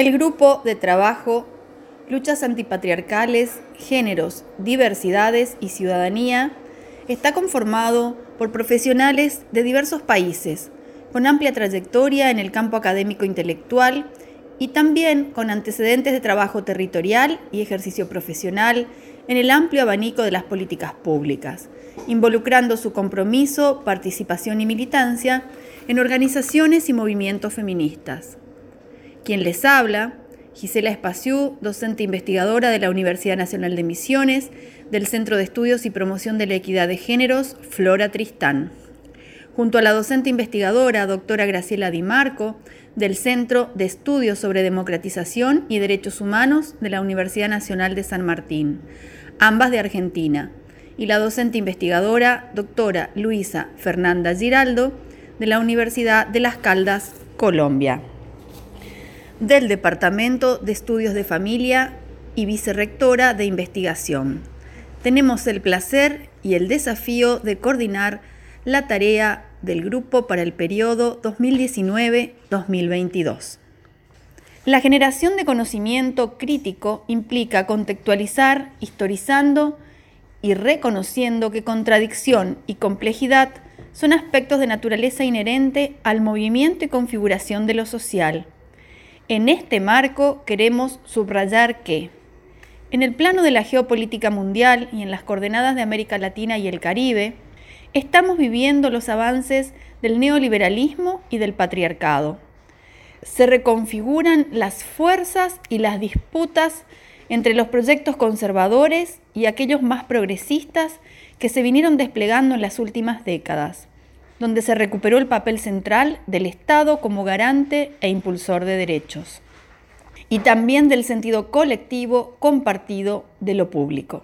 El grupo de trabajo Luchas antipatriarcales, géneros, diversidades y ciudadanía está conformado por profesionales de diversos países, con amplia trayectoria en el campo académico intelectual y también con antecedentes de trabajo territorial y ejercicio profesional en el amplio abanico de las políticas públicas, involucrando su compromiso, participación y militancia en organizaciones y movimientos feministas. Quien les habla Gisela Espaciú, docente investigadora de la Universidad Nacional de Misiones, del Centro de Estudios y Promoción de la Equidad de Géneros, Flora Tristán. Junto a la docente investigadora, doctora Graciela Di Marco, del Centro de Estudios sobre Democratización y Derechos Humanos de la Universidad Nacional de San Martín, ambas de Argentina, y la docente investigadora, doctora Luisa Fernanda Giraldo, de la Universidad de Las Caldas, Colombia del Departamento de Estudios de Familia y vicerrectora de investigación. Tenemos el placer y el desafío de coordinar la tarea del grupo para el periodo 2019-2022. La generación de conocimiento crítico implica contextualizar, historizando y reconociendo que contradicción y complejidad son aspectos de naturaleza inherente al movimiento y configuración de lo social en este marco queremos subrayar que en el plano de la geopolítica mundial y en las coordenadas de América Latina y el Caribe, estamos viviendo los avances del neoliberalismo y del patriarcado. Se reconfiguran las fuerzas y las disputas entre los proyectos conservadores y aquellos más progresistas que se vinieron desplegando en las últimas décadas donde se recuperó el papel central del Estado como garante e impulsor de derechos, y también del sentido colectivo compartido de lo público.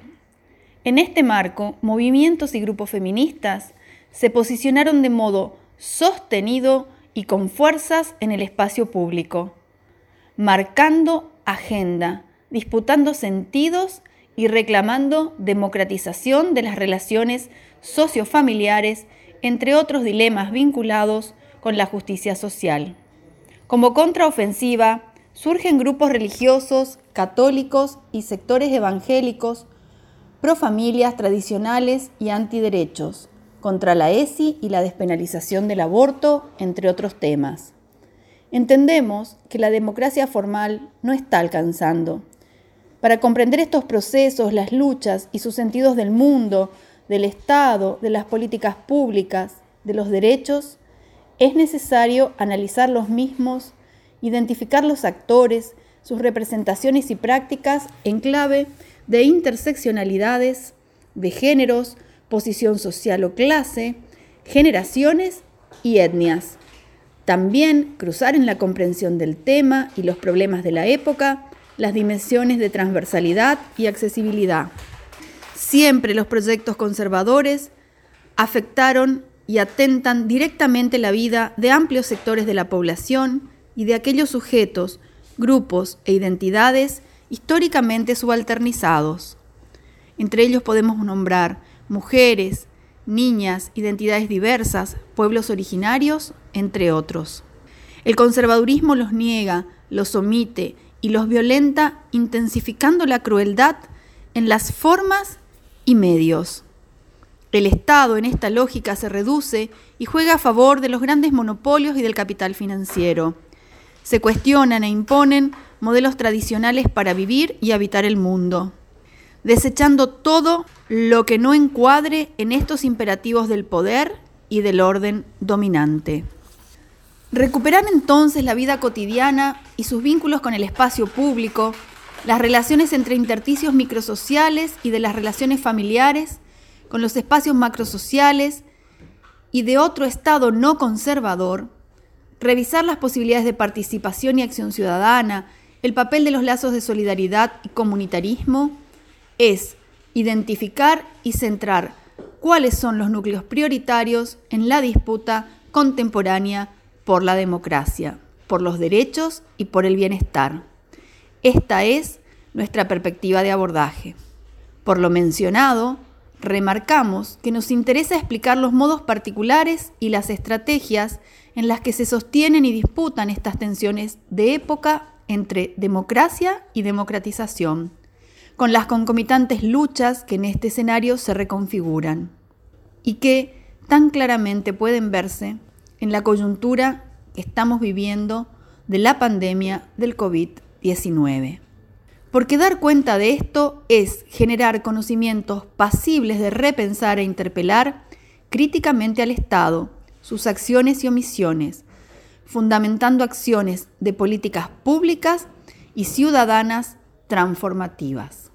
En este marco, movimientos y grupos feministas se posicionaron de modo sostenido y con fuerzas en el espacio público, marcando agenda, disputando sentidos y reclamando democratización de las relaciones sociofamiliares entre otros dilemas vinculados con la justicia social. Como contraofensiva, surgen grupos religiosos, católicos y sectores evangélicos, pro familias tradicionales y antiderechos, contra la ESI y la despenalización del aborto, entre otros temas. Entendemos que la democracia formal no está alcanzando. Para comprender estos procesos, las luchas y sus sentidos del mundo, del Estado, de las políticas públicas, de los derechos, es necesario analizar los mismos, identificar los actores, sus representaciones y prácticas en clave de interseccionalidades, de géneros, posición social o clase, generaciones y etnias. También cruzar en la comprensión del tema y los problemas de la época las dimensiones de transversalidad y accesibilidad. Siempre los proyectos conservadores afectaron y atentan directamente la vida de amplios sectores de la población y de aquellos sujetos, grupos e identidades históricamente subalternizados. Entre ellos podemos nombrar mujeres, niñas, identidades diversas, pueblos originarios, entre otros. El conservadurismo los niega, los omite y los violenta, intensificando la crueldad en las formas y medios. El Estado en esta lógica se reduce y juega a favor de los grandes monopolios y del capital financiero. Se cuestionan e imponen modelos tradicionales para vivir y habitar el mundo, desechando todo lo que no encuadre en estos imperativos del poder y del orden dominante. Recuperar entonces la vida cotidiana y sus vínculos con el espacio público las relaciones entre intersticios microsociales y de las relaciones familiares, con los espacios macrosociales y de otro Estado no conservador, revisar las posibilidades de participación y acción ciudadana, el papel de los lazos de solidaridad y comunitarismo, es identificar y centrar cuáles son los núcleos prioritarios en la disputa contemporánea por la democracia, por los derechos y por el bienestar. Esta es nuestra perspectiva de abordaje. Por lo mencionado, remarcamos que nos interesa explicar los modos particulares y las estrategias en las que se sostienen y disputan estas tensiones de época entre democracia y democratización, con las concomitantes luchas que en este escenario se reconfiguran y que tan claramente pueden verse en la coyuntura que estamos viviendo de la pandemia del COVID-19. Porque dar cuenta de esto es generar conocimientos pasibles de repensar e interpelar críticamente al Estado, sus acciones y omisiones, fundamentando acciones de políticas públicas y ciudadanas transformativas.